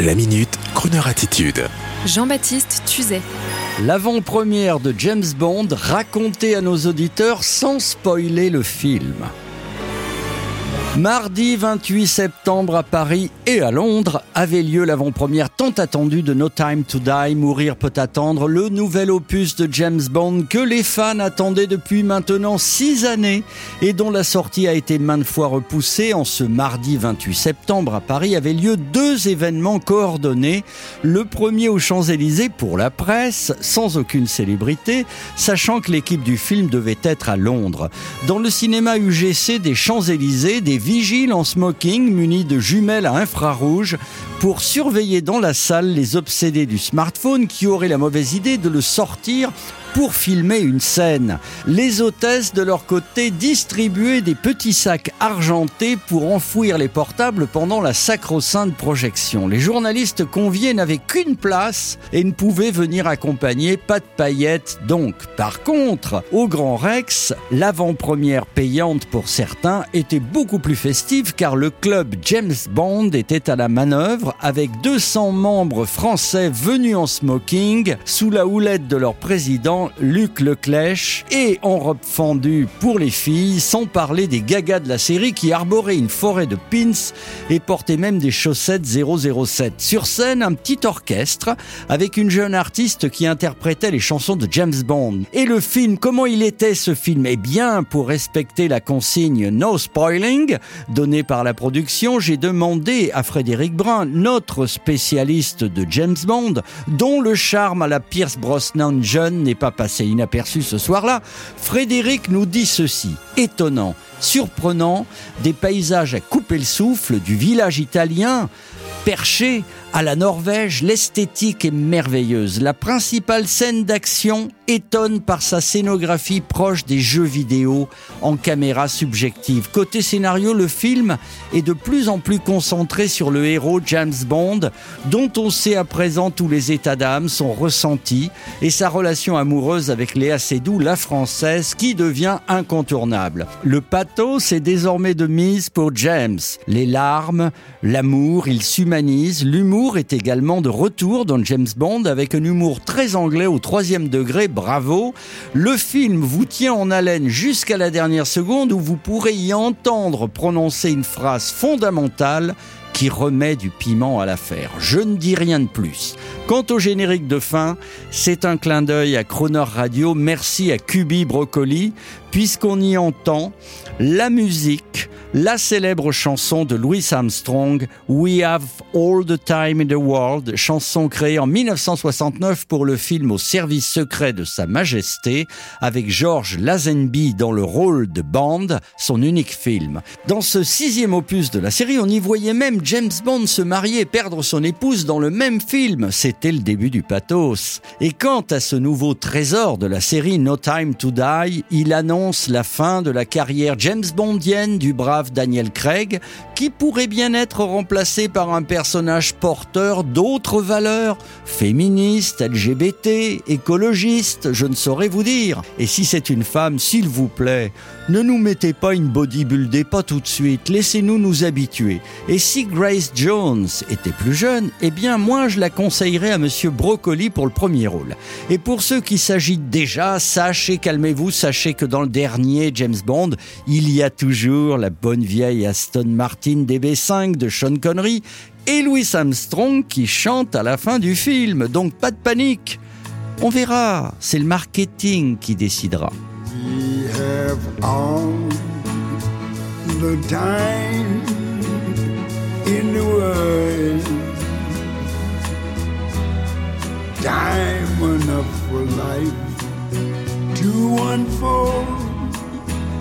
La minute, Kroneur attitude. Jean-Baptiste Tuzet. L'avant-première de James Bond racontée à nos auditeurs sans spoiler le film. Mardi 28 septembre à Paris et à Londres avait lieu l'avant-première tant attendue de No Time to Die, Mourir peut attendre, le nouvel opus de James Bond que les fans attendaient depuis maintenant six années et dont la sortie a été maintes fois repoussée. En ce mardi 28 septembre à Paris avait lieu deux événements coordonnés. Le premier aux Champs-Élysées pour la presse, sans aucune célébrité, sachant que l'équipe du film devait être à Londres. Dans le cinéma UGC des Champs-Élysées, vigiles en smoking munis de jumelles à infrarouge pour surveiller dans la salle les obsédés du smartphone qui auraient la mauvaise idée de le sortir pour filmer une scène. Les hôtesses, de leur côté, distribuaient des petits sacs argentés pour enfouir les portables pendant la sacro-sainte projection. Les journalistes conviés n'avaient qu'une place et ne pouvaient venir accompagner, pas de paillettes donc. Par contre, au Grand Rex, l'avant-première payante pour certains était beaucoup plus festive car le club James Bond était à la manœuvre avec 200 membres français venus en smoking sous la houlette de leur président Luc Leclèche et en robe fendue pour les filles, sans parler des gagas de la série qui arboraient une forêt de pins et portaient même des chaussettes 007. Sur scène, un petit orchestre avec une jeune artiste qui interprétait les chansons de James Bond. Et le film, comment il était ce film? Eh bien, pour respecter la consigne No Spoiling donnée par la production, j'ai demandé à Frédéric Brun, notre spécialiste de James Bond, dont le charme à la Pierce Brosnan jeune n'est pas passé inaperçu ce soir-là, Frédéric nous dit ceci, étonnant, surprenant, des paysages à couper le souffle du village italien, perché à la Norvège, l'esthétique est merveilleuse. La principale scène d'action étonne par sa scénographie proche des jeux vidéo en caméra subjective. Côté scénario, le film est de plus en plus concentré sur le héros James Bond, dont on sait à présent tous les états d'âme, son ressenti et sa relation amoureuse avec Léa Seydoux, la française, qui devient incontournable. Le pathos est désormais de mise pour James. Les larmes, l'amour, il s'humanise, l'humour est également de retour dans James Bond avec un humour très anglais au troisième degré, bravo. Le film vous tient en haleine jusqu'à la dernière seconde où vous pourrez y entendre prononcer une phrase fondamentale qui remet du piment à l'affaire. Je ne dis rien de plus. Quant au générique de fin, c'est un clin d'œil à Croner Radio. Merci à Cubi Brocoli, puisqu'on y entend la musique la célèbre chanson de Louis Armstrong, We Have All the Time in the World, chanson créée en 1969 pour le film Au service secret de Sa Majesté, avec George Lazenby dans le rôle de Bond, son unique film. Dans ce sixième opus de la série, on y voyait même James Bond se marier et perdre son épouse dans le même film. C'était le début du pathos. Et quant à ce nouveau trésor de la série No Time to Die, il annonce la fin de la carrière James Bondienne du Daniel Craig, qui pourrait bien être remplacé par un personnage porteur d'autres valeurs, féministe, LGBT, écologiste, je ne saurais vous dire. Et si c'est une femme, s'il vous plaît, ne nous mettez pas une bodybuildée, pas tout de suite, laissez-nous nous habituer. Et si Grace Jones était plus jeune, eh bien moi je la conseillerais à Monsieur Broccoli pour le premier rôle. Et pour ceux qui s'agitent déjà, sachez, calmez-vous, sachez que dans le dernier James Bond, il y a toujours la bonne vieille Aston Martin DB5 de Sean Connery et Louis Armstrong qui chante à la fin du film. Donc pas de panique. On verra, c'est le marketing qui décidera.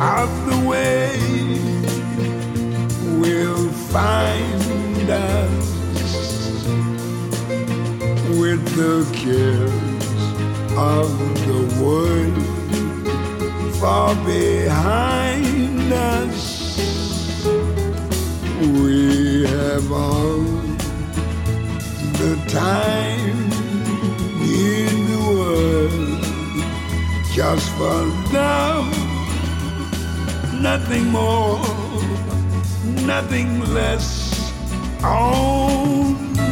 of the way will find us with the cares of the world far behind us. We have all the time in the world just for love, nothing more, nothing less. Only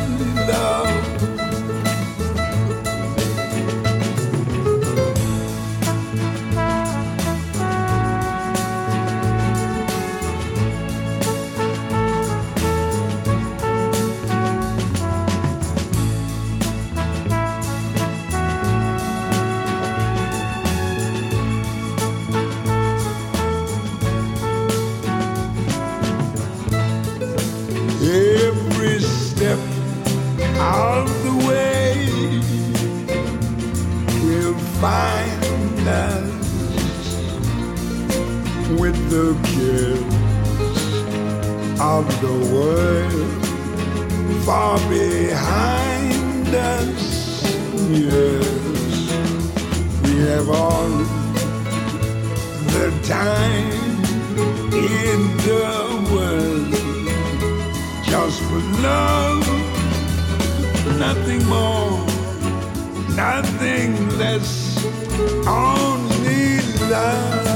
with the kiss of the world far behind us. Yes, we have all the time in the world just for love, nothing more, nothing less, only love.